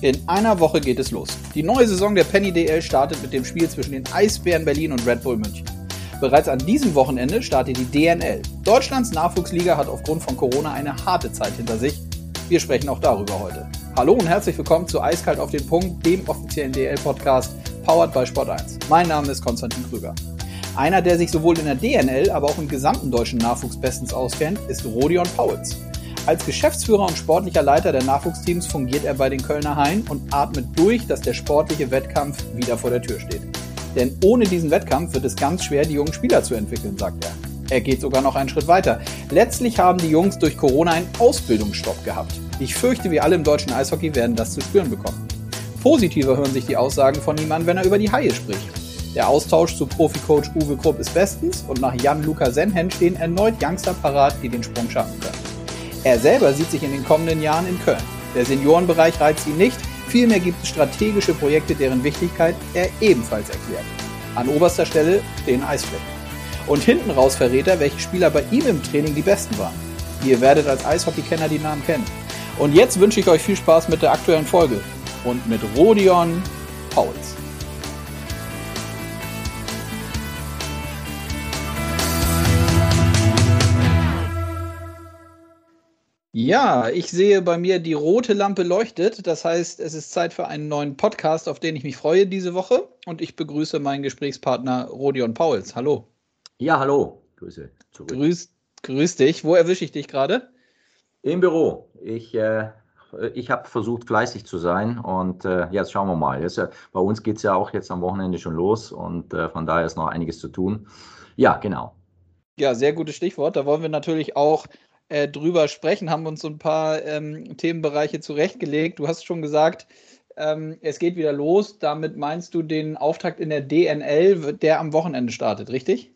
In einer Woche geht es los. Die neue Saison der Penny DL startet mit dem Spiel zwischen den Eisbären Berlin und Red Bull München. Bereits an diesem Wochenende startet die DNL. Deutschlands Nachwuchsliga hat aufgrund von Corona eine harte Zeit hinter sich. Wir sprechen auch darüber heute. Hallo und herzlich willkommen zu Eiskalt auf den Punkt, dem offiziellen DL-Podcast, powered by Sport1. Mein Name ist Konstantin Krüger. Einer, der sich sowohl in der DNL, aber auch im gesamten deutschen Nachwuchs bestens auskennt, ist Rodion Pauls. Als Geschäftsführer und sportlicher Leiter der Nachwuchsteams fungiert er bei den Kölner Hain und atmet durch, dass der sportliche Wettkampf wieder vor der Tür steht. Denn ohne diesen Wettkampf wird es ganz schwer, die jungen Spieler zu entwickeln, sagt er. Er geht sogar noch einen Schritt weiter. Letztlich haben die Jungs durch Corona einen Ausbildungsstopp gehabt. Ich fürchte, wir alle im deutschen Eishockey werden das zu spüren bekommen. Positiver hören sich die Aussagen von ihm an, wenn er über die Haie spricht. Der Austausch zu Proficoach Uwe Krupp ist bestens und nach Jan-Luca Senhen stehen erneut Youngster parat, die den Sprung schaffen können. Er selber sieht sich in den kommenden Jahren in Köln. Der Seniorenbereich reizt ihn nicht, vielmehr gibt es strategische Projekte, deren Wichtigkeit er ebenfalls erklärt. An oberster Stelle stehen Eisflächen. Und hinten raus verrät er, welche Spieler bei ihm im Training die besten waren. Ihr werdet als Eishockey-Kenner die Namen kennen. Und jetzt wünsche ich euch viel Spaß mit der aktuellen Folge und mit Rodion Pauls. Ja, ich sehe bei mir, die rote Lampe leuchtet. Das heißt, es ist Zeit für einen neuen Podcast, auf den ich mich freue diese Woche. Und ich begrüße meinen Gesprächspartner Rodion Pauls. Hallo. Ja, hallo. Grüße zurück. Grüß, grüß dich. Wo erwische ich dich gerade? Im Büro. Ich, äh, ich habe versucht, fleißig zu sein. Und äh, jetzt schauen wir mal. Jetzt, äh, bei uns geht es ja auch jetzt am Wochenende schon los. Und äh, von daher ist noch einiges zu tun. Ja, genau. Ja, sehr gutes Stichwort. Da wollen wir natürlich auch äh, drüber sprechen, haben uns so ein paar ähm, Themenbereiche zurechtgelegt. Du hast schon gesagt, ähm, es geht wieder los. Damit meinst du den Auftakt in der DNL, der am Wochenende startet, richtig?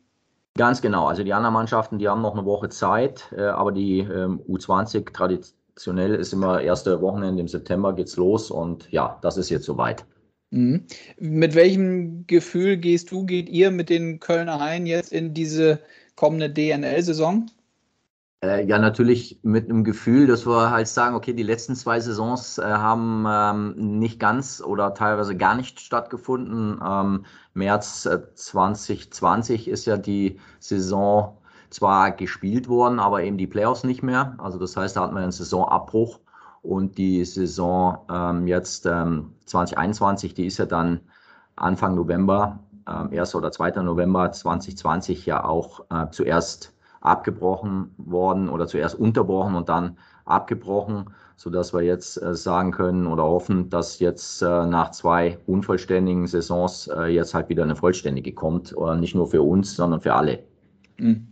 Ganz genau. Also die anderen Mannschaften, die haben noch eine Woche Zeit, äh, aber die ähm, U20 traditionell ist immer erste Wochenende im September geht's los und ja, das ist jetzt soweit. Mhm. Mit welchem Gefühl gehst du, geht ihr mit den Kölner Haien jetzt in diese kommende DNL-Saison? Äh, ja, natürlich mit einem Gefühl, dass wir halt sagen, okay, die letzten zwei Saisons äh, haben ähm, nicht ganz oder teilweise gar nicht stattgefunden. Ähm, März äh, 2020 ist ja die Saison zwar gespielt worden, aber eben die Playoffs nicht mehr. Also das heißt, da hatten wir einen Saisonabbruch und die Saison ähm, jetzt 2021, ähm, die ist ja dann Anfang November, 1. Ähm, oder 2. November 2020 ja auch äh, zuerst abgebrochen worden oder zuerst unterbrochen und dann abgebrochen, sodass wir jetzt äh, sagen können oder hoffen, dass jetzt äh, nach zwei unvollständigen Saisons äh, jetzt halt wieder eine vollständige kommt, nicht nur für uns, sondern für alle. Mhm.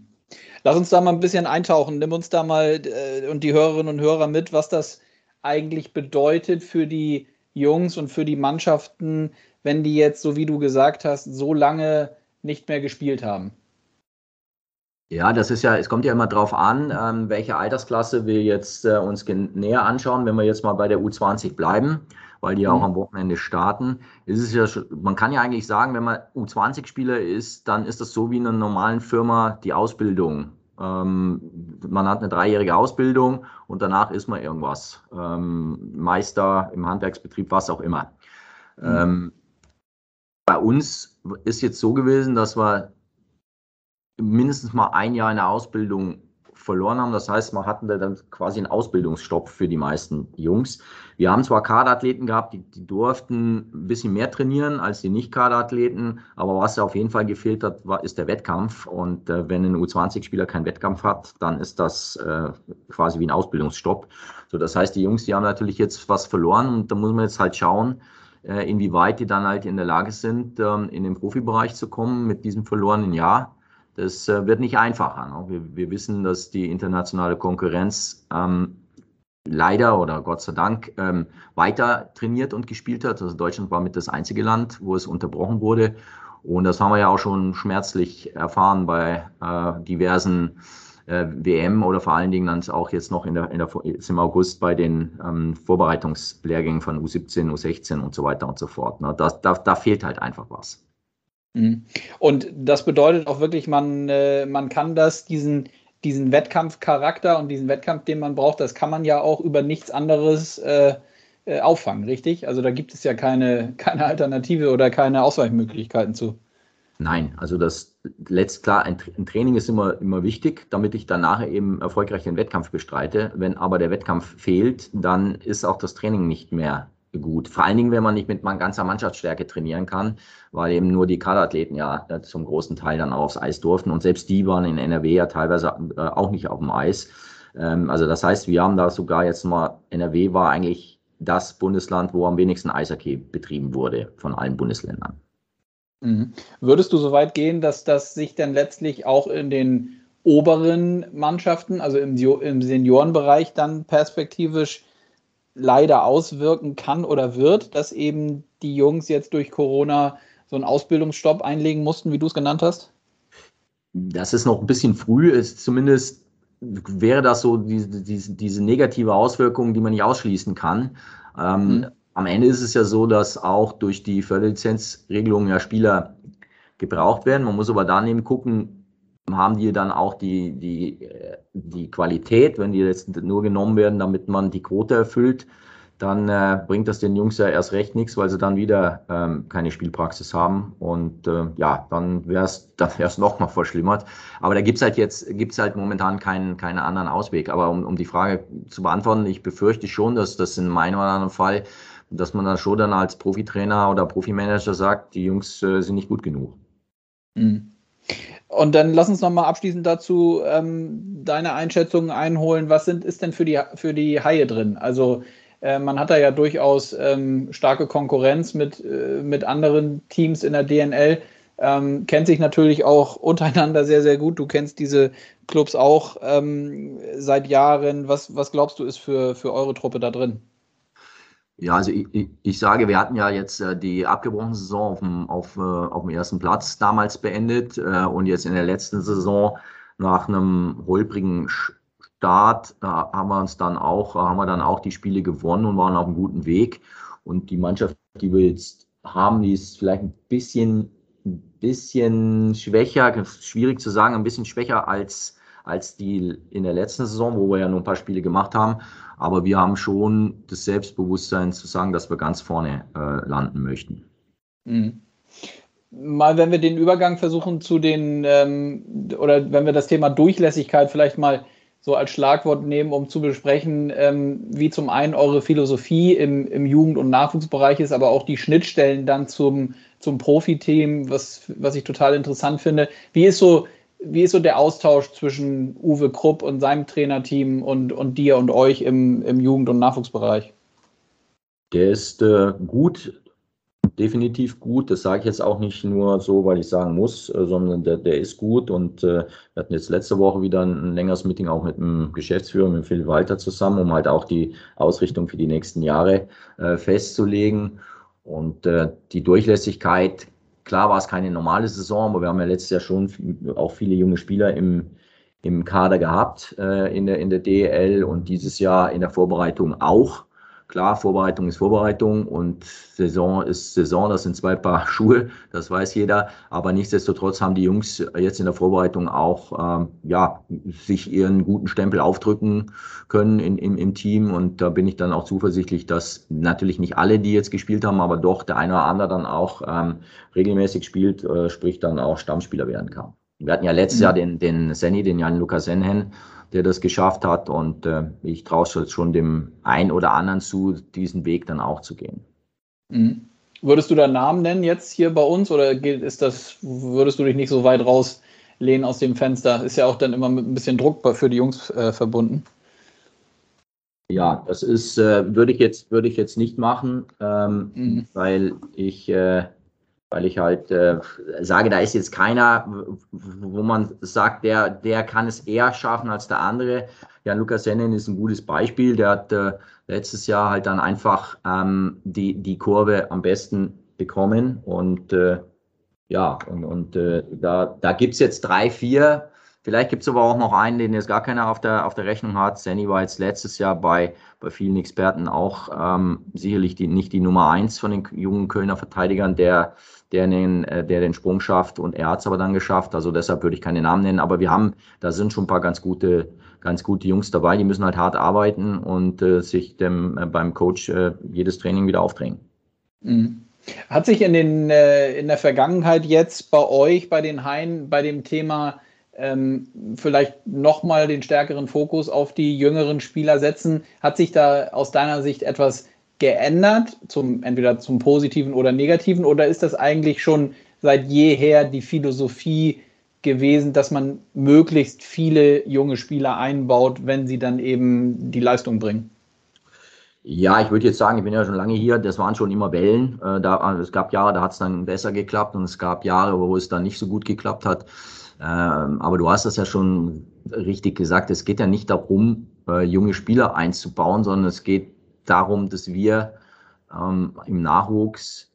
Lass uns da mal ein bisschen eintauchen. Nimm uns da mal und die Hörerinnen und Hörer mit, was das eigentlich bedeutet für die Jungs und für die Mannschaften, wenn die jetzt, so wie du gesagt hast, so lange nicht mehr gespielt haben. Ja, das ist ja, es kommt ja immer drauf an, ähm, welche Altersklasse wir jetzt äh, uns näher anschauen. Wenn wir jetzt mal bei der U20 bleiben, weil die ja mhm. auch am Wochenende starten, ist es ja, man kann ja eigentlich sagen, wenn man U20-Spieler ist, dann ist das so wie in einer normalen Firma die Ausbildung. Ähm, man hat eine dreijährige Ausbildung und danach ist man irgendwas. Ähm, Meister im Handwerksbetrieb, was auch immer. Mhm. Ähm, bei uns ist jetzt so gewesen, dass wir mindestens mal ein Jahr in der Ausbildung verloren haben. Das heißt, man hatten dann quasi einen Ausbildungsstopp für die meisten Jungs. Wir haben zwar Kaderathleten gehabt, die, die durften ein bisschen mehr trainieren als die Nicht-Kaderathleten, aber was auf jeden Fall gefehlt hat, war, ist der Wettkampf. Und äh, wenn ein U20-Spieler keinen Wettkampf hat, dann ist das äh, quasi wie ein Ausbildungsstopp. So, das heißt, die Jungs, die haben natürlich jetzt was verloren und da muss man jetzt halt schauen, äh, inwieweit die dann halt in der Lage sind, ähm, in den Profibereich zu kommen mit diesem verlorenen Jahr. Das äh, wird nicht einfacher. Ne? Wir, wir, wissen, dass die internationale Konkurrenz ähm, leider oder Gott sei Dank ähm, weiter trainiert und gespielt hat. Also Deutschland war mit das einzige Land, wo es unterbrochen wurde. Und das haben wir ja auch schon schmerzlich erfahren bei äh, diversen äh, WM oder vor allen Dingen dann auch jetzt noch in der, in der, jetzt im August bei den ähm, Vorbereitungslehrgängen von U17, U16 und so weiter und so fort. Ne? Da, da, da fehlt halt einfach was. Mhm. Und das bedeutet auch wirklich, man, äh, man kann das, diesen, diesen Wettkampfcharakter und diesen Wettkampf, den man braucht, das kann man ja auch über nichts anderes äh, äh, auffangen, richtig? Also da gibt es ja keine, keine Alternative oder keine Ausweichmöglichkeiten zu. Nein, also das letzt klar, ein, Training ist immer, immer wichtig, damit ich dann nachher eben erfolgreich den Wettkampf bestreite. Wenn aber der Wettkampf fehlt, dann ist auch das Training nicht mehr gut. Vor allen Dingen, wenn man nicht mit ganzer Mannschaftsstärke trainieren kann, weil eben nur die Kaderathleten ja äh, zum großen Teil dann auch aufs Eis durften und selbst die waren in NRW ja teilweise äh, auch nicht auf dem Eis. Ähm, also das heißt, wir haben da sogar jetzt mal, NRW war eigentlich das Bundesland, wo am wenigsten Eishockey betrieben wurde von allen Bundesländern. Mhm. Würdest du so weit gehen, dass das sich dann letztlich auch in den oberen Mannschaften, also im, im Seniorenbereich, dann perspektivisch leider auswirken kann oder wird, dass eben die Jungs jetzt durch Corona so einen Ausbildungsstopp einlegen mussten, wie du es genannt hast? Das ist noch ein bisschen früh, ist zumindest wäre das so diese, diese, diese negative Auswirkung, die man nicht ausschließen kann. Ähm, mhm am Ende ist es ja so, dass auch durch die Förderlizenzregelung ja Spieler gebraucht werden. Man muss aber daneben gucken, haben die dann auch die, die, die Qualität, wenn die jetzt nur genommen werden, damit man die Quote erfüllt, dann äh, bringt das den Jungs ja erst recht nichts, weil sie dann wieder ähm, keine Spielpraxis haben. Und äh, ja, dann wäre es dann wär's noch verschlimmert. Aber da gibt's halt jetzt gibt's halt momentan keinen, keinen anderen Ausweg. Aber um, um die Frage zu beantworten, ich befürchte schon, dass das in meinem oder anderen Fall dass man dann schon dann als Profitrainer oder Profimanager sagt, die Jungs äh, sind nicht gut genug. Mhm. Und dann lass uns nochmal abschließend dazu ähm, deine Einschätzungen einholen. Was sind, ist denn für die, für die Haie drin? Also äh, man hat da ja durchaus ähm, starke Konkurrenz mit, äh, mit anderen Teams in der DNL. Ähm, kennt sich natürlich auch untereinander sehr, sehr gut. Du kennst diese Clubs auch ähm, seit Jahren. Was, was glaubst du, ist für, für eure Truppe da drin? Ja, also ich, ich, ich, sage, wir hatten ja jetzt äh, die abgebrochene Saison auf dem, auf, äh, auf dem ersten Platz damals beendet äh, und jetzt in der letzten Saison nach einem holprigen Start äh, haben wir uns dann auch, haben wir dann auch die Spiele gewonnen und waren auf einem guten Weg. Und die Mannschaft, die wir jetzt haben, die ist vielleicht ein bisschen, bisschen schwächer, schwierig zu sagen, ein bisschen schwächer als, als die in der letzten Saison, wo wir ja nur ein paar Spiele gemacht haben. Aber wir haben schon das Selbstbewusstsein zu sagen, dass wir ganz vorne äh, landen möchten. Mhm. Mal, wenn wir den Übergang versuchen zu den, ähm, oder wenn wir das Thema Durchlässigkeit vielleicht mal so als Schlagwort nehmen, um zu besprechen, ähm, wie zum einen eure Philosophie im, im Jugend- und Nachwuchsbereich ist, aber auch die Schnittstellen dann zum, zum Profiteam, was, was ich total interessant finde. Wie ist so wie ist so der Austausch zwischen Uwe Krupp und seinem Trainerteam und, und dir und euch im, im Jugend- und Nachwuchsbereich? Der ist äh, gut, definitiv gut. Das sage ich jetzt auch nicht nur so, weil ich sagen muss, äh, sondern der, der ist gut. Und äh, wir hatten jetzt letzte Woche wieder ein, ein längeres Meeting auch mit dem Geschäftsführer, mit Phil Walter zusammen, um halt auch die Ausrichtung für die nächsten Jahre äh, festzulegen. Und äh, die Durchlässigkeit Klar war es keine normale Saison, aber wir haben ja letztes Jahr schon auch viele junge Spieler im, im Kader gehabt äh, in, der, in der DEL und dieses Jahr in der Vorbereitung auch. Klar, Vorbereitung ist Vorbereitung und Saison ist Saison, das sind zwei Paar Schuhe, das weiß jeder. Aber nichtsdestotrotz haben die Jungs jetzt in der Vorbereitung auch ähm, ja, sich ihren guten Stempel aufdrücken können in, im, im Team. Und da bin ich dann auch zuversichtlich, dass natürlich nicht alle, die jetzt gespielt haben, aber doch der eine oder andere dann auch ähm, regelmäßig spielt, äh, sprich dann auch Stammspieler werden kann. Wir hatten ja letztes mhm. Jahr den, den Senni, den Jan Lukas Senhen, der das geschafft hat. Und äh, ich traue es schon dem einen oder anderen zu, diesen Weg dann auch zu gehen. Mhm. Würdest du da Namen nennen jetzt hier bei uns oder ist das, würdest du dich nicht so weit rauslehnen aus dem Fenster? Ist ja auch dann immer mit ein bisschen Druck für die Jungs äh, verbunden. Ja, das ist, äh, würde ich jetzt, würde ich jetzt nicht machen, ähm, mhm. weil ich äh, weil ich halt äh, sage, da ist jetzt keiner, wo man sagt, der, der kann es eher schaffen als der andere. Jan Lukas Sennen ist ein gutes Beispiel. Der hat äh, letztes Jahr halt dann einfach ähm, die, die Kurve am besten bekommen. Und äh, ja, und, und äh, da, da gibt es jetzt drei, vier. Vielleicht gibt es aber auch noch einen, den jetzt gar keiner auf der, auf der Rechnung hat. Senny war jetzt letztes Jahr bei, bei vielen Experten auch ähm, sicherlich die, nicht die Nummer eins von den jungen Kölner Verteidigern, der der den, äh, der den Sprung schafft und er hat es aber dann geschafft. Also deshalb würde ich keine Namen nennen, aber wir haben, da sind schon ein paar ganz gute ganz gute Jungs dabei, die müssen halt hart arbeiten und äh, sich dem, äh, beim Coach äh, jedes Training wieder aufdrängen. Mhm. Hat sich in, den, äh, in der Vergangenheit jetzt bei euch, bei den Haien, bei dem Thema ähm, vielleicht nochmal den stärkeren Fokus auf die jüngeren Spieler setzen, hat sich da aus deiner Sicht etwas geändert, zum, entweder zum Positiven oder Negativen, oder ist das eigentlich schon seit jeher die Philosophie gewesen, dass man möglichst viele junge Spieler einbaut, wenn sie dann eben die Leistung bringen? Ja, ich würde jetzt sagen, ich bin ja schon lange hier, das waren schon immer Wellen. Äh, da, es gab Jahre, da hat es dann besser geklappt und es gab Jahre, wo es dann nicht so gut geklappt hat. Ähm, aber du hast das ja schon richtig gesagt, es geht ja nicht darum, äh, junge Spieler einzubauen, sondern es geht darum, dass wir ähm, im Nachwuchs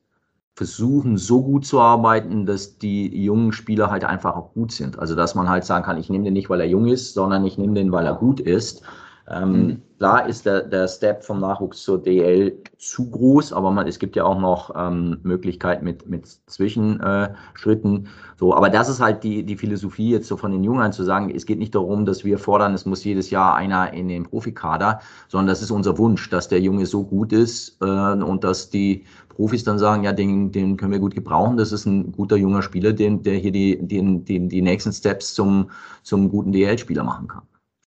versuchen, so gut zu arbeiten, dass die jungen Spieler halt einfach auch gut sind. Also dass man halt sagen kann, ich nehme den nicht, weil er jung ist, sondern ich nehme den, weil er gut ist. Ähm, mhm. Klar ist der, der Step vom Nachwuchs zur DL zu groß, aber man, es gibt ja auch noch ähm, Möglichkeiten mit, mit Zwischenschritten. Äh, so, aber das ist halt die, die Philosophie jetzt so von den Jungen zu sagen, es geht nicht darum, dass wir fordern, es muss jedes Jahr einer in den Profikader, sondern das ist unser Wunsch, dass der Junge so gut ist äh, und dass die Profis dann sagen, ja, den, den können wir gut gebrauchen, das ist ein guter junger Spieler, den, der hier die, die, die, die nächsten Steps zum, zum guten DL-Spieler machen kann.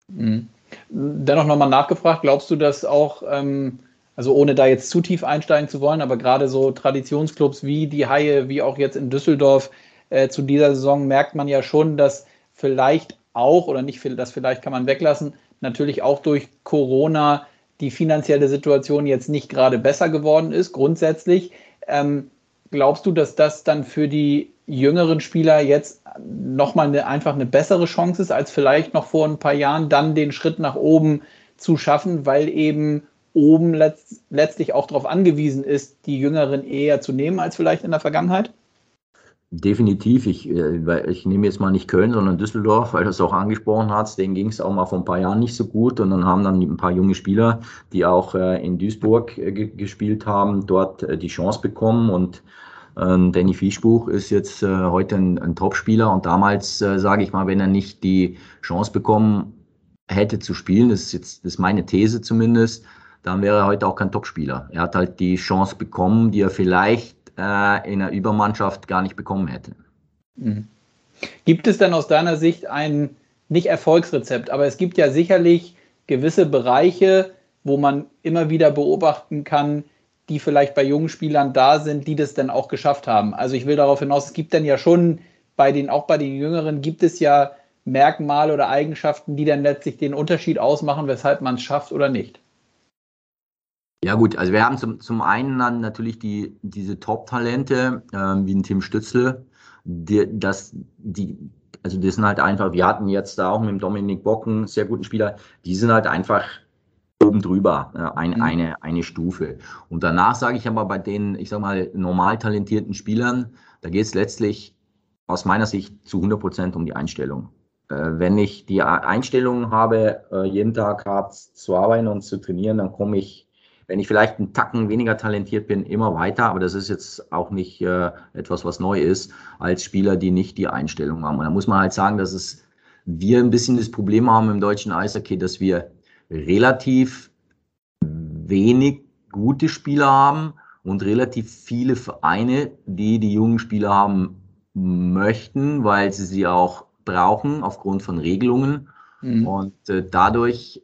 Mhm. Dennoch nochmal nachgefragt, glaubst du, dass auch, ähm, also ohne da jetzt zu tief einsteigen zu wollen, aber gerade so Traditionsclubs wie die Haie, wie auch jetzt in Düsseldorf äh, zu dieser Saison merkt man ja schon, dass vielleicht auch, oder nicht, das vielleicht kann man weglassen, natürlich auch durch Corona die finanzielle Situation jetzt nicht gerade besser geworden ist, grundsätzlich. Ähm, glaubst du, dass das dann für die jüngeren Spieler jetzt nochmal eine, einfach eine bessere Chance ist, als vielleicht noch vor ein paar Jahren, dann den Schritt nach oben zu schaffen, weil eben oben letzt, letztlich auch darauf angewiesen ist, die Jüngeren eher zu nehmen als vielleicht in der Vergangenheit? Definitiv. Ich, äh, ich nehme jetzt mal nicht Köln, sondern Düsseldorf, weil du es auch angesprochen hast. Denen ging es auch mal vor ein paar Jahren nicht so gut. Und dann haben dann ein paar junge Spieler, die auch äh, in Duisburg äh, gespielt haben, dort die Chance bekommen. Und ähm, Danny Fischbuch ist jetzt heute ein, ein Topspieler und damals, sage ich mal, wenn er nicht die Chance bekommen hätte zu spielen, das ist jetzt das ist meine These zumindest, dann wäre er heute auch kein Topspieler. Er hat halt die Chance bekommen, die er vielleicht äh, in der Übermannschaft gar nicht bekommen hätte. Mhm. Gibt es denn aus deiner Sicht ein, nicht Erfolgsrezept, aber es gibt ja sicherlich gewisse Bereiche, wo man immer wieder beobachten kann, die vielleicht bei jungen Spielern da sind, die das dann auch geschafft haben. Also ich will darauf hinaus, es gibt dann ja schon bei den, auch bei den Jüngeren gibt es ja Merkmale oder Eigenschaften, die dann letztlich den Unterschied ausmachen, weshalb man es schafft oder nicht. Ja gut, also wir haben zum, zum einen dann natürlich die, diese Top-Talente, äh, wie ein Tim Stützle, die, das, die, also das sind halt einfach, wir hatten jetzt da auch mit dem Dominik Bocken sehr guten Spieler, die sind halt einfach oben drüber, äh, ein, mhm. eine, eine Stufe. Und danach sage ich aber bei den, ich sage mal, normal talentierten Spielern, da geht es letztlich aus meiner Sicht zu 100 Prozent um die Einstellung. Äh, wenn ich die Einstellung habe, äh, jeden Tag hart zu arbeiten und zu trainieren, dann komme ich, wenn ich vielleicht einen Tacken weniger talentiert bin, immer weiter. Aber das ist jetzt auch nicht äh, etwas, was neu ist, als Spieler, die nicht die Einstellung haben. Und da muss man halt sagen, dass es wir ein bisschen das Problem haben im deutschen Eishockey, dass wir relativ wenig gute Spieler haben und relativ viele Vereine, die die jungen Spieler haben möchten, weil sie sie auch brauchen aufgrund von Regelungen. Mhm. Und äh, dadurch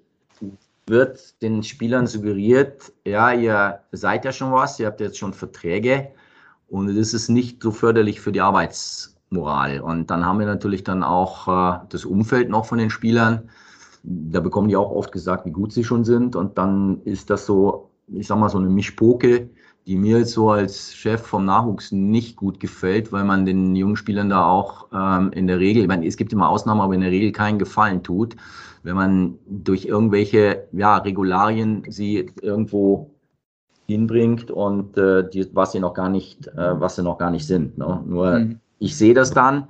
wird den Spielern suggeriert, ja, ihr seid ja schon was, ihr habt jetzt schon Verträge und das ist nicht so förderlich für die Arbeitsmoral. Und dann haben wir natürlich dann auch äh, das Umfeld noch von den Spielern, da bekommen die auch oft gesagt, wie gut sie schon sind. Und dann ist das so, ich sag mal, so eine Mischpoke, die mir jetzt so als Chef vom Nachwuchs nicht gut gefällt, weil man den jungen Spielern da auch ähm, in der Regel, ich meine, es gibt immer Ausnahmen, aber in der Regel keinen Gefallen tut, wenn man durch irgendwelche ja, Regularien sie irgendwo hinbringt und äh, die, was sie noch gar nicht, äh, was sie noch gar nicht sind. Ne? Nur mhm. ich sehe das dann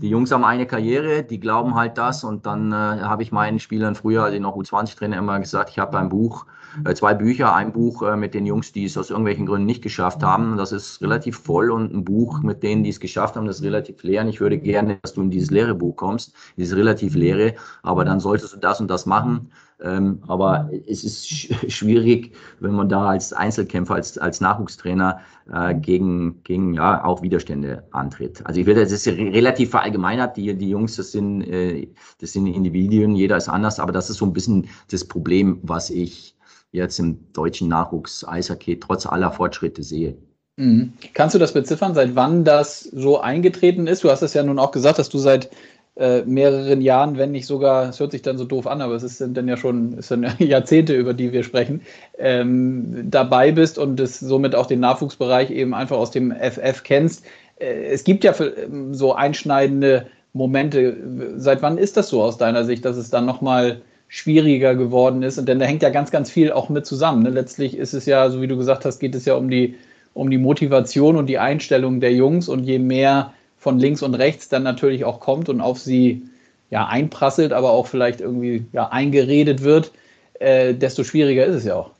die Jungs haben eine Karriere, die glauben halt das und dann äh, habe ich meinen Spielern früher, ich noch U20-Trainer immer gesagt, ich habe ein Buch, äh, zwei Bücher, ein Buch äh, mit den Jungs, die es aus irgendwelchen Gründen nicht geschafft haben. Das ist relativ voll und ein Buch mit denen, die es geschafft haben, das ist relativ leer. Und ich würde gerne, dass du in dieses leere Buch kommst, dieses relativ leere, aber dann solltest du das und das machen. Ähm, aber es ist sch schwierig, wenn man da als Einzelkämpfer, als, als Nachwuchstrainer äh, gegen, gegen ja, auch Widerstände antritt. Also ich würde, das ist relativ verallgemeinert, die, die Jungs, das sind, äh, das sind Individuen, jeder ist anders, aber das ist so ein bisschen das Problem, was ich jetzt im deutschen Nachwuchs Eishockey trotz aller Fortschritte sehe. Mhm. Kannst du das beziffern, seit wann das so eingetreten ist? Du hast es ja nun auch gesagt, dass du seit äh, mehreren Jahren, wenn nicht sogar, es hört sich dann so doof an, aber es ist dann ja schon es sind Jahrzehnte, über die wir sprechen, ähm, dabei bist und es somit auch den Nachwuchsbereich eben einfach aus dem FF kennst. Äh, es gibt ja für, ähm, so einschneidende Momente. Seit wann ist das so aus deiner Sicht, dass es dann nochmal schwieriger geworden ist? Und denn da hängt ja ganz, ganz viel auch mit zusammen. Ne? Letztlich ist es ja, so wie du gesagt hast, geht es ja um die, um die Motivation und die Einstellung der Jungs und je mehr von links und rechts dann natürlich auch kommt und auf sie ja einprasselt, aber auch vielleicht irgendwie ja eingeredet wird, äh, desto schwieriger ist es ja auch.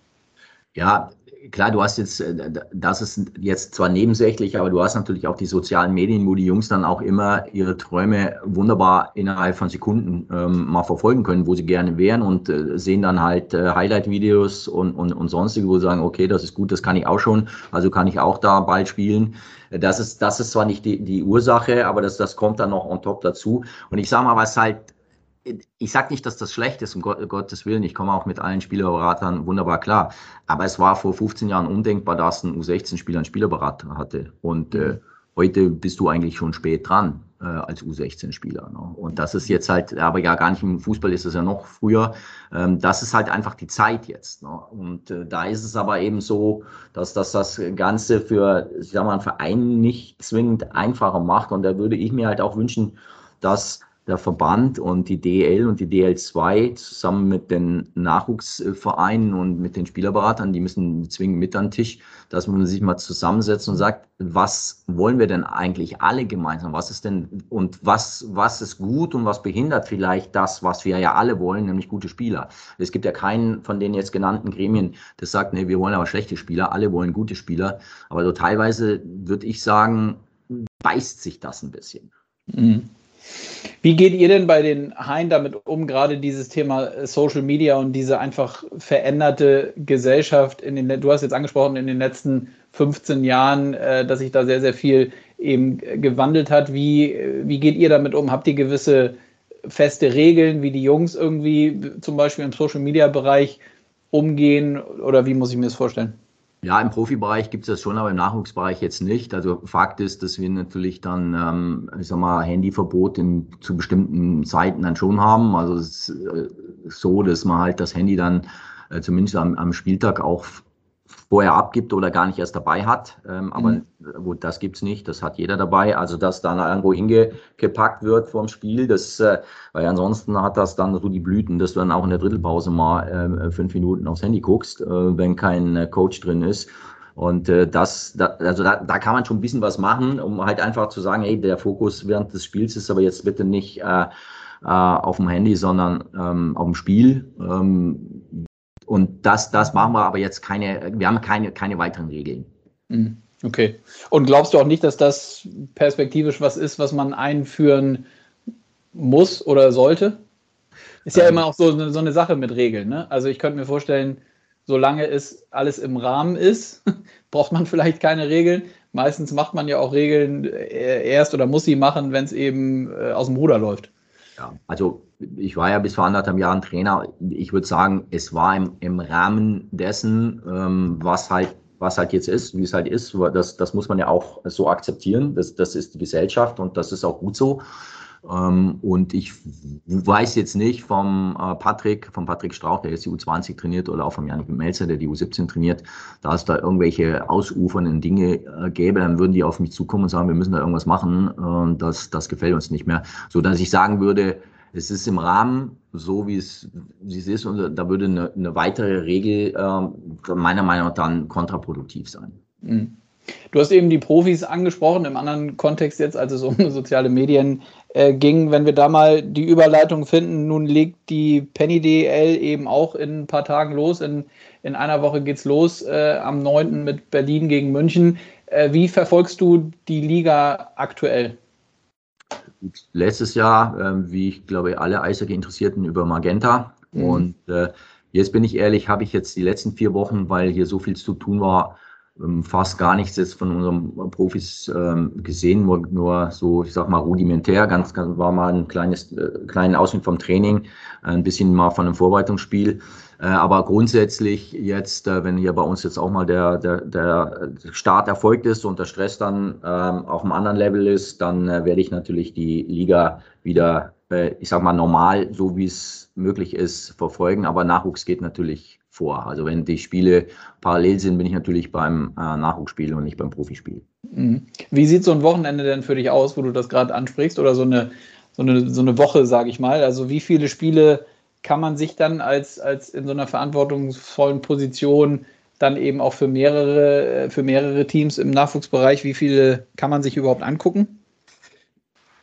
Ja, klar, du hast jetzt, äh, das ist jetzt zwar nebensächlich, aber du hast natürlich auch die sozialen Medien, wo die Jungs dann auch immer ihre Träume wunderbar innerhalb von Sekunden ähm, mal verfolgen können, wo sie gerne wären und äh, sehen dann halt äh, Highlight-Videos und, und, und sonstige, wo sie sagen, okay, das ist gut, das kann ich auch schon, also kann ich auch da bald spielen. Das ist, das ist zwar nicht die, die Ursache, aber das, das kommt dann noch on top dazu. Und ich sage mal, was halt ich sage nicht, dass das schlecht ist, um Gottes Willen. Ich komme auch mit allen Spielerberatern wunderbar klar. Aber es war vor 15 Jahren undenkbar, dass ein U16-Spieler einen Spielerberater hatte. Und äh, heute bist du eigentlich schon spät dran äh, als U16-Spieler. Ne? Und das ist jetzt halt, aber ja gar nicht im Fußball ist es ja noch früher. Ähm, das ist halt einfach die Zeit jetzt. Ne? Und äh, da ist es aber eben so, dass, dass das Ganze für, ich sag mal, einen Verein nicht zwingend einfacher macht. Und da würde ich mir halt auch wünschen, dass der Verband und die DL und die DL2 zusammen mit den Nachwuchsvereinen und mit den Spielerberatern, die müssen zwingend mit an den Tisch, dass man sich mal zusammensetzt und sagt, was wollen wir denn eigentlich alle gemeinsam? Was ist denn und was, was ist gut und was behindert vielleicht das, was wir ja alle wollen, nämlich gute Spieler? Es gibt ja keinen von den jetzt genannten Gremien, das sagt, nee, wir wollen aber schlechte Spieler, alle wollen gute Spieler. Aber so teilweise würde ich sagen, beißt sich das ein bisschen. Mhm. Wie geht ihr denn bei den Haien damit um, gerade dieses Thema Social Media und diese einfach veränderte Gesellschaft in den, du hast jetzt angesprochen, in den letzten 15 Jahren, äh, dass sich da sehr, sehr viel eben gewandelt hat. Wie, wie geht ihr damit um? Habt ihr gewisse feste Regeln, wie die Jungs irgendwie zum Beispiel im Social Media Bereich umgehen oder wie muss ich mir das vorstellen? Ja, im Profibereich gibt es das schon, aber im Nachwuchsbereich jetzt nicht. Also Fakt ist, dass wir natürlich dann, ähm, ich sag mal, Handyverbot in, zu bestimmten Zeiten dann schon haben. Also es ist äh, so, dass man halt das Handy dann äh, zumindest am, am Spieltag auch vorher abgibt oder gar nicht erst dabei hat. Ähm, aber mhm. gut, das gibt's nicht. Das hat jeder dabei. Also, dass dann irgendwo hingepackt wird vorm Spiel, das, äh, weil ansonsten hat das dann so die Blüten, dass du dann auch in der Drittelpause mal äh, fünf Minuten aufs Handy guckst, äh, wenn kein äh, Coach drin ist. Und äh, das, da, also da, da kann man schon ein bisschen was machen, um halt einfach zu sagen, hey, der Fokus während des Spiels ist aber jetzt bitte nicht äh, äh, auf dem Handy, sondern ähm, auf dem Spiel. Ähm, und das, das machen wir aber jetzt keine, wir haben keine, keine weiteren Regeln. Mhm. Okay. Und glaubst du auch nicht, dass das perspektivisch was ist, was man einführen muss oder sollte? Ist ja ähm, immer auch so, so eine Sache mit Regeln. Ne? Also ich könnte mir vorstellen, solange es alles im Rahmen ist, braucht man vielleicht keine Regeln. Meistens macht man ja auch Regeln äh, erst oder muss sie machen, wenn es eben äh, aus dem Ruder läuft. Ja, also ich war ja bis vor anderthalb Jahren Trainer. Ich würde sagen, es war im, im Rahmen dessen, ähm, was halt was halt jetzt ist, wie es halt ist. Das, das muss man ja auch so akzeptieren. Das, das ist die Gesellschaft und das ist auch gut so. Ähm, und ich weiß jetzt nicht vom äh, Patrick, vom Patrick Strauch, der jetzt die U20 trainiert, oder auch vom Janik Melzer, der die U17 trainiert, da es da irgendwelche ausufernden Dinge äh, gäbe, dann würden die auf mich zukommen und sagen, wir müssen da irgendwas machen. Äh, das, das gefällt uns nicht mehr. So dass ich sagen würde, es ist im Rahmen so, wie es, wie es ist, und da würde eine, eine weitere Regel äh, meiner Meinung nach dann kontraproduktiv sein. Mhm. Du hast eben die Profis angesprochen, im anderen Kontext jetzt, als es um soziale Medien äh, ging. Wenn wir da mal die Überleitung finden, nun legt die Penny DL eben auch in ein paar Tagen los. In, in einer Woche geht's los, äh, am 9. mit Berlin gegen München. Äh, wie verfolgst du die Liga aktuell? Letztes Jahr, ähm, wie ich glaube, alle Eishockey-Interessierten über Magenta. Mhm. Und äh, jetzt bin ich ehrlich, habe ich jetzt die letzten vier Wochen, weil hier so viel zu tun war, fast gar nichts jetzt von unseren Profis ähm, gesehen, nur, nur so, ich sag mal, rudimentär. Ganz, ganz war mal ein kleines, äh, kleinen Ausschnitt vom Training, ein bisschen mal von einem Vorbereitungsspiel. Äh, aber grundsätzlich jetzt, äh, wenn hier bei uns jetzt auch mal der, der, der Start erfolgt ist und der Stress dann ähm, auf einem anderen Level ist, dann äh, werde ich natürlich die Liga wieder, äh, ich sag mal, normal, so wie es möglich ist, verfolgen. Aber Nachwuchs geht natürlich vor. Also wenn die Spiele parallel sind, bin ich natürlich beim äh, Nachwuchsspiel und nicht beim Profispiel. Mhm. Wie sieht so ein Wochenende denn für dich aus, wo du das gerade ansprichst? Oder so eine, so eine, so eine Woche, sage ich mal? Also wie viele Spiele kann man sich dann als, als in so einer verantwortungsvollen Position dann eben auch für mehrere, für mehrere Teams im Nachwuchsbereich, wie viele kann man sich überhaupt angucken?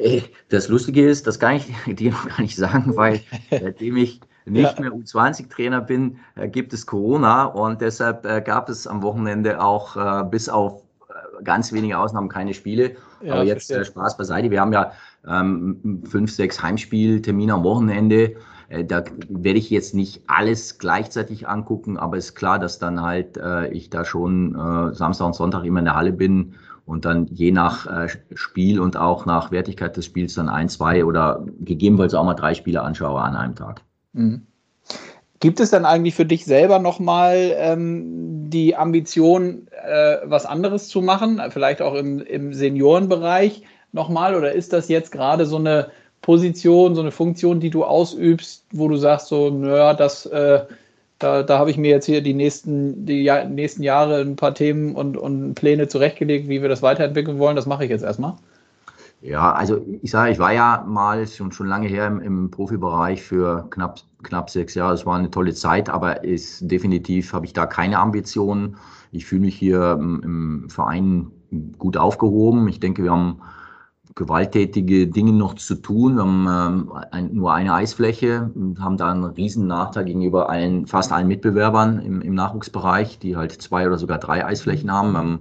Äh, das Lustige ist, das kann ich dir noch gar nicht sagen, weil seitdem ich nicht ja. mehr U20-Trainer bin, äh, gibt es Corona und deshalb äh, gab es am Wochenende auch äh, bis auf äh, ganz wenige Ausnahmen keine Spiele. Ja, Aber jetzt äh, Spaß beiseite. Wir haben ja ähm, fünf, sechs Heimspieltermine am Wochenende. Äh, da werde ich jetzt nicht alles gleichzeitig angucken, aber ist klar, dass dann halt ich da schon Samstag und Sonntag immer in der Halle bin und dann je nach Spiel und auch nach Wertigkeit des Spiels dann ein, zwei oder gegebenenfalls auch mal drei Spiele anschaue an einem Tag. Mhm. Gibt es dann eigentlich für dich selber nochmal ähm, die Ambition, äh, was anderes zu machen, vielleicht auch im, im Seniorenbereich nochmal? Oder ist das jetzt gerade so eine Position, so eine Funktion, die du ausübst, wo du sagst, so, naja, das, äh, da, da habe ich mir jetzt hier die nächsten, die ja, nächsten Jahre ein paar Themen und, und Pläne zurechtgelegt, wie wir das weiterentwickeln wollen, das mache ich jetzt erstmal? Ja, also ich sage, ich war ja mal schon, schon lange her im, im Profibereich für knapp, knapp sechs Jahre. Es war eine tolle Zeit, aber ist definitiv habe ich da keine Ambitionen. Ich fühle mich hier im, im Verein gut aufgehoben. Ich denke, wir haben gewalttätige Dinge noch zu tun. Wir haben ähm, ein, nur eine Eisfläche, haben da einen riesen Nachteil gegenüber allen, fast allen Mitbewerbern im, im Nachwuchsbereich, die halt zwei oder sogar drei Eisflächen haben. Wir haben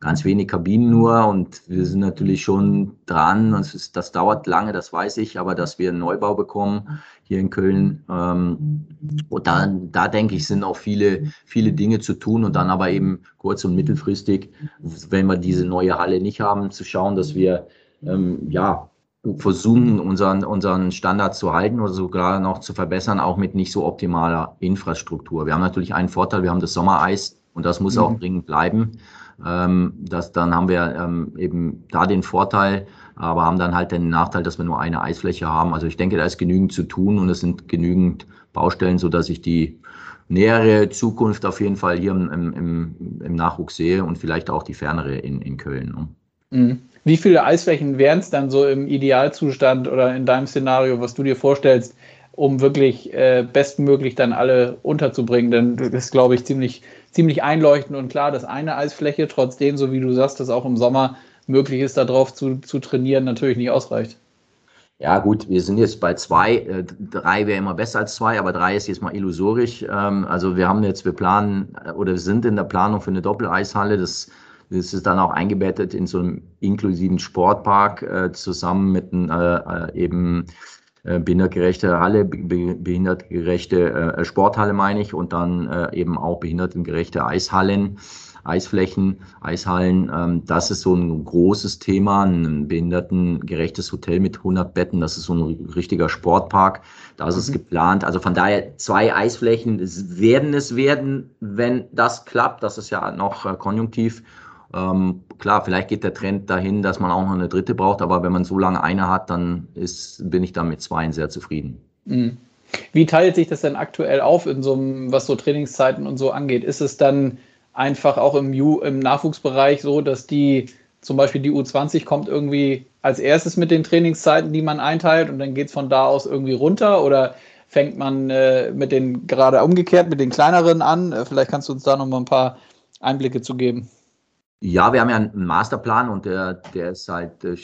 ganz wenig Kabinen nur und wir sind natürlich schon dran. Das, ist, das dauert lange, das weiß ich, aber dass wir einen Neubau bekommen hier in Köln, ähm, und da, da denke ich, sind auch viele, viele Dinge zu tun und dann aber eben kurz- und mittelfristig, wenn wir diese neue Halle nicht haben, zu schauen, dass wir ähm, ja, versuchen, unseren, unseren Standard zu halten oder sogar noch zu verbessern, auch mit nicht so optimaler Infrastruktur. Wir haben natürlich einen Vorteil, wir haben das Sommereis und das muss mhm. auch dringend bleiben. Ähm, das, dann haben wir ähm, eben da den Vorteil, aber haben dann halt den Nachteil, dass wir nur eine Eisfläche haben. Also ich denke, da ist genügend zu tun und es sind genügend Baustellen, so dass ich die nähere Zukunft auf jeden Fall hier im, im, im Nachwuchs sehe und vielleicht auch die fernere in, in Köln. Ne? Mhm. Wie viele Eisflächen wären es dann so im Idealzustand oder in deinem Szenario, was du dir vorstellst, um wirklich äh, bestmöglich dann alle unterzubringen? Denn das ist, glaube ich, ziemlich ziemlich einleuchtend und klar, dass eine Eisfläche, trotzdem, so wie du sagst, dass auch im Sommer möglich ist, darauf zu, zu trainieren, natürlich nicht ausreicht. Ja, gut, wir sind jetzt bei zwei. Äh, drei wäre immer besser als zwei, aber drei ist jetzt mal illusorisch. Ähm, also wir haben jetzt, wir planen äh, oder wir sind in der Planung für eine Doppeleishalle. Das, das ist dann auch eingebettet in so einem inklusiven Sportpark äh, zusammen mit einem äh, eben äh, behindertgerechte Halle, behindertgerechte äh, Sporthalle meine ich und dann äh, eben auch behindertengerechte Eishallen. Eisflächen, Eishallen, ähm, das ist so ein großes Thema, ein behindertengerechtes Hotel mit 100 Betten, das ist so ein richtiger Sportpark, da ist mhm. es geplant. Also von daher zwei Eisflächen werden es werden, wenn das klappt, das ist ja noch konjunktiv ähm, klar, vielleicht geht der Trend dahin, dass man auch noch eine dritte braucht, aber wenn man so lange eine hat, dann ist, bin ich dann mit zweien sehr zufrieden. Mhm. Wie teilt sich das denn aktuell auf in so einem, was so Trainingszeiten und so angeht? Ist es dann einfach auch im, Ju im Nachwuchsbereich so, dass die zum Beispiel die U20 kommt irgendwie als erstes mit den Trainingszeiten, die man einteilt und dann geht es von da aus irgendwie runter oder fängt man äh, mit den gerade umgekehrt mit den kleineren an? Äh, vielleicht kannst du uns da noch mal ein paar Einblicke zu geben. Ja, wir haben ja einen Masterplan und der, der ist halt äh,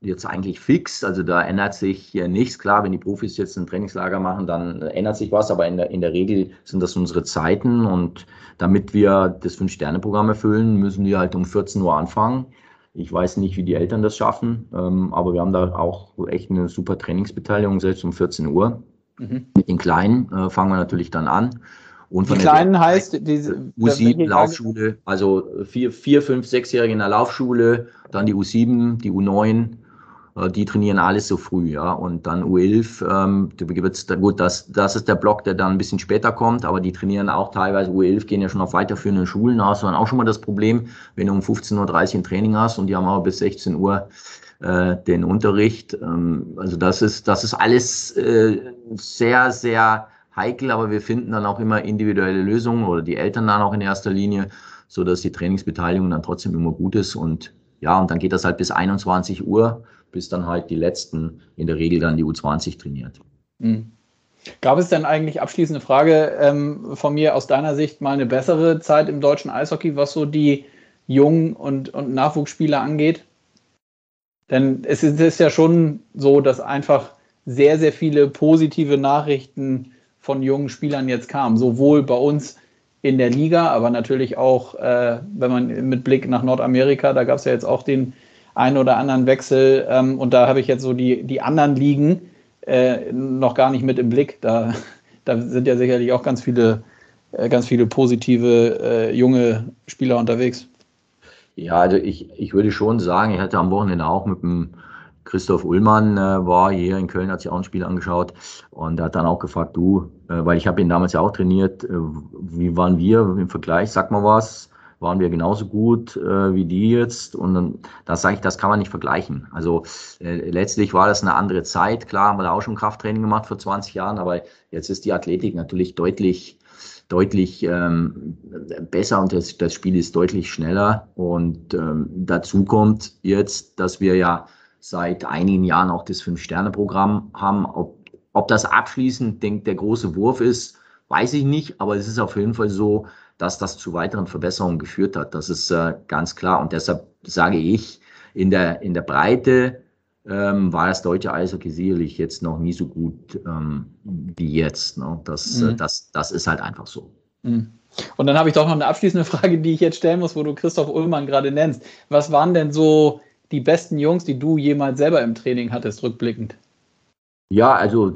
jetzt eigentlich fix. Also da ändert sich nichts. Klar, wenn die Profis jetzt ein Trainingslager machen, dann ändert sich was, aber in der, in der Regel sind das unsere Zeiten und damit wir das Fünf-Sterne-Programm erfüllen, müssen wir halt um 14 Uhr anfangen. Ich weiß nicht, wie die Eltern das schaffen, ähm, aber wir haben da auch echt eine super Trainingsbeteiligung, selbst um 14 Uhr. Mhm. Mit den Kleinen äh, fangen wir natürlich dann an. Und die Kleinen heißt diese U7 Laufschule, also vier, vier, fünf, sechsjährige in der Laufschule, dann die U7, die U9 äh, die trainieren alles so früh, ja. Und dann U11, ähm, gut, das, das ist der Block, der dann ein bisschen später kommt, aber die trainieren auch teilweise, U11 gehen ja schon auf weiterführenden Schulen aus, dann auch schon mal das Problem, wenn du um 15.30 Uhr ein Training hast und die haben aber bis 16 Uhr äh, den Unterricht. Ähm, also das ist, das ist alles äh, sehr, sehr heikel, aber wir finden dann auch immer individuelle Lösungen oder die Eltern dann auch in erster Linie, so dass die Trainingsbeteiligung dann trotzdem immer gut ist und ja, und dann geht das halt bis 21 Uhr bis dann halt die letzten in der Regel dann die U20 trainiert. Mhm. Gab es denn eigentlich abschließende Frage ähm, von mir aus deiner Sicht mal eine bessere Zeit im deutschen Eishockey, was so die Jungen und, und Nachwuchsspieler angeht? Denn es ist ja schon so, dass einfach sehr, sehr viele positive Nachrichten von jungen Spielern jetzt kamen, sowohl bei uns in der Liga, aber natürlich auch, äh, wenn man mit Blick nach Nordamerika, da gab es ja jetzt auch den einen oder anderen Wechsel. Ähm, und da habe ich jetzt so die, die anderen Ligen äh, noch gar nicht mit im Blick. Da, da sind ja sicherlich auch ganz viele, äh, ganz viele positive äh, junge Spieler unterwegs. Ja, also ich, ich würde schon sagen, ich hatte am Wochenende auch mit dem Christoph Ullmann äh, war hier in Köln, hat sich auch ein Spiel angeschaut und hat dann auch gefragt, du, äh, weil ich habe ihn damals ja auch trainiert, äh, wie waren wir im Vergleich, sag mal was waren wir genauso gut äh, wie die jetzt. Und dann, das sage ich, das kann man nicht vergleichen. Also äh, letztlich war das eine andere Zeit. Klar haben wir da auch schon Krafttraining gemacht vor 20 Jahren, aber jetzt ist die Athletik natürlich deutlich deutlich ähm, besser und das, das Spiel ist deutlich schneller. Und ähm, dazu kommt jetzt, dass wir ja seit einigen Jahren auch das Fünf-Sterne-Programm haben. Ob, ob das abschließend denkt, der große Wurf ist, weiß ich nicht, aber es ist auf jeden Fall so, dass das zu weiteren Verbesserungen geführt hat. Das ist äh, ganz klar. Und deshalb sage ich, in der, in der Breite ähm, war das deutsche Eishockey sicherlich jetzt noch nie so gut ähm, wie jetzt. Ne? Das, äh, mhm. äh, das, das ist halt einfach so. Mhm. Und dann habe ich doch noch eine abschließende Frage, die ich jetzt stellen muss, wo du Christoph Ullmann gerade nennst. Was waren denn so die besten Jungs, die du jemals selber im Training hattest, rückblickend? Ja, also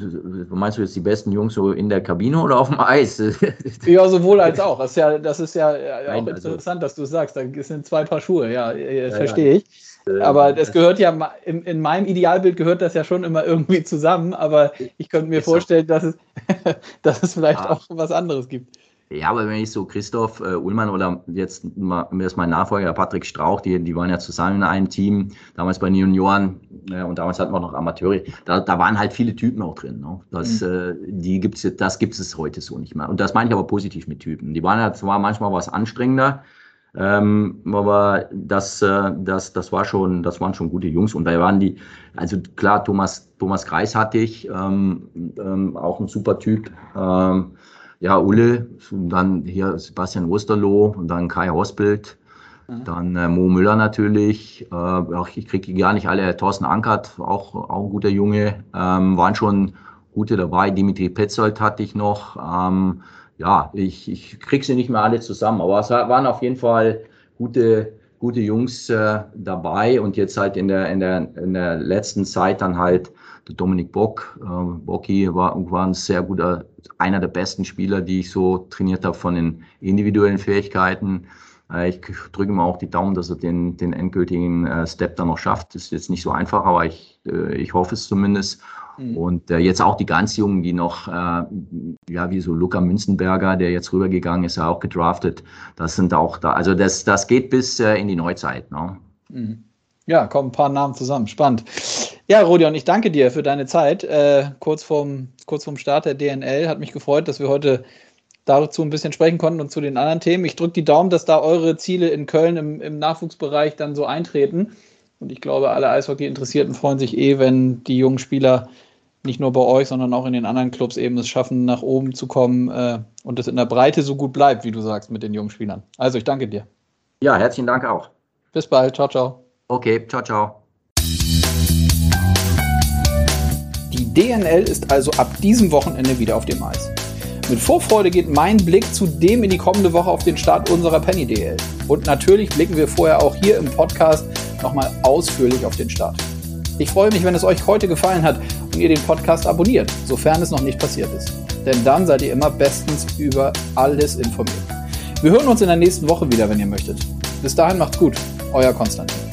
meinst du jetzt die besten Jungs so in der Kabine oder auf dem Eis? ja, sowohl als auch. Das ist ja, das ist ja Nein, auch also interessant, also, dass du sagst. Da sind zwei Paar Schuhe, ja, ja verstehe ich. Äh, aber das gehört ja, in, in, meinem Idealbild gehört das ja schon immer irgendwie zusammen, aber ich könnte mir vorstellen, dass es, dass es vielleicht ja. auch was anderes gibt. Ja, aber wenn ich so Christoph äh, Ullmann oder jetzt mal, mir ist mein Nachfolger Patrick Strauch, die, die waren ja zusammen in einem Team, damals bei den Junioren äh, und damals hatten wir noch Amateure. Da, da waren halt viele Typen auch drin. Ne? Das, mhm. äh, die gibt's, das gibt es heute so nicht mehr. Und das meine ich aber positiv mit Typen. Die waren ja zwar manchmal was anstrengender, ähm, aber das, äh, das, das war schon, das waren schon gute Jungs. Und da waren die, also klar, Thomas, Thomas Kreis hatte ich, ähm, ähm, auch ein super Typ. Ähm, ja, Ulle, dann hier Sebastian Osterloh und dann Kai Hosbild, mhm. dann äh, Mo Müller natürlich. Äh, auch ich kriege gar nicht alle. Thorsten Ankert, auch, auch ein guter Junge. Ähm, waren schon gute dabei. Dimitri Petzold hatte ich noch. Ähm, ja, ich, ich kriege sie nicht mehr alle zusammen, aber es waren auf jeden Fall gute, gute Jungs äh, dabei und jetzt halt in der, in, der, in der letzten Zeit dann halt der Dominik Bock. Äh, Bocki war, war ein sehr guter, einer der besten Spieler, die ich so trainiert habe von den individuellen Fähigkeiten. Äh, ich drücke ihm auch die Daumen, dass er den, den endgültigen äh, Step dann noch schafft. Das ist jetzt nicht so einfach, aber ich, äh, ich hoffe es zumindest. Mhm. Und äh, jetzt auch die ganz Jungen, die noch, ja, wie so Luca Münzenberger, der jetzt rübergegangen ist, ja auch gedraftet. Das sind auch da, also das, das geht bis in die Neuzeit. Ne? Mhm. Ja, kommen ein paar Namen zusammen. Spannend. Ja, Rodion, ich danke dir für deine Zeit. Äh, kurz, vorm, kurz vorm Start der DNL. Hat mich gefreut, dass wir heute dazu ein bisschen sprechen konnten und zu den anderen Themen. Ich drücke die Daumen, dass da eure Ziele in Köln im, im Nachwuchsbereich dann so eintreten. Und ich glaube, alle Eishockey-Interessierten freuen sich eh, wenn die jungen Spieler nicht nur bei euch, sondern auch in den anderen Clubs eben es schaffen, nach oben zu kommen äh, und es in der Breite so gut bleibt, wie du sagst, mit den jungen Spielern. Also ich danke dir. Ja, herzlichen Dank auch. Bis bald. Ciao, ciao. Okay, ciao, ciao. DNL ist also ab diesem Wochenende wieder auf dem Eis. Mit Vorfreude geht mein Blick zudem in die kommende Woche auf den Start unserer Penny DL. Und natürlich blicken wir vorher auch hier im Podcast nochmal ausführlich auf den Start. Ich freue mich, wenn es euch heute gefallen hat und ihr den Podcast abonniert, sofern es noch nicht passiert ist. Denn dann seid ihr immer bestens über alles informiert. Wir hören uns in der nächsten Woche wieder, wenn ihr möchtet. Bis dahin macht's gut. Euer Konstantin.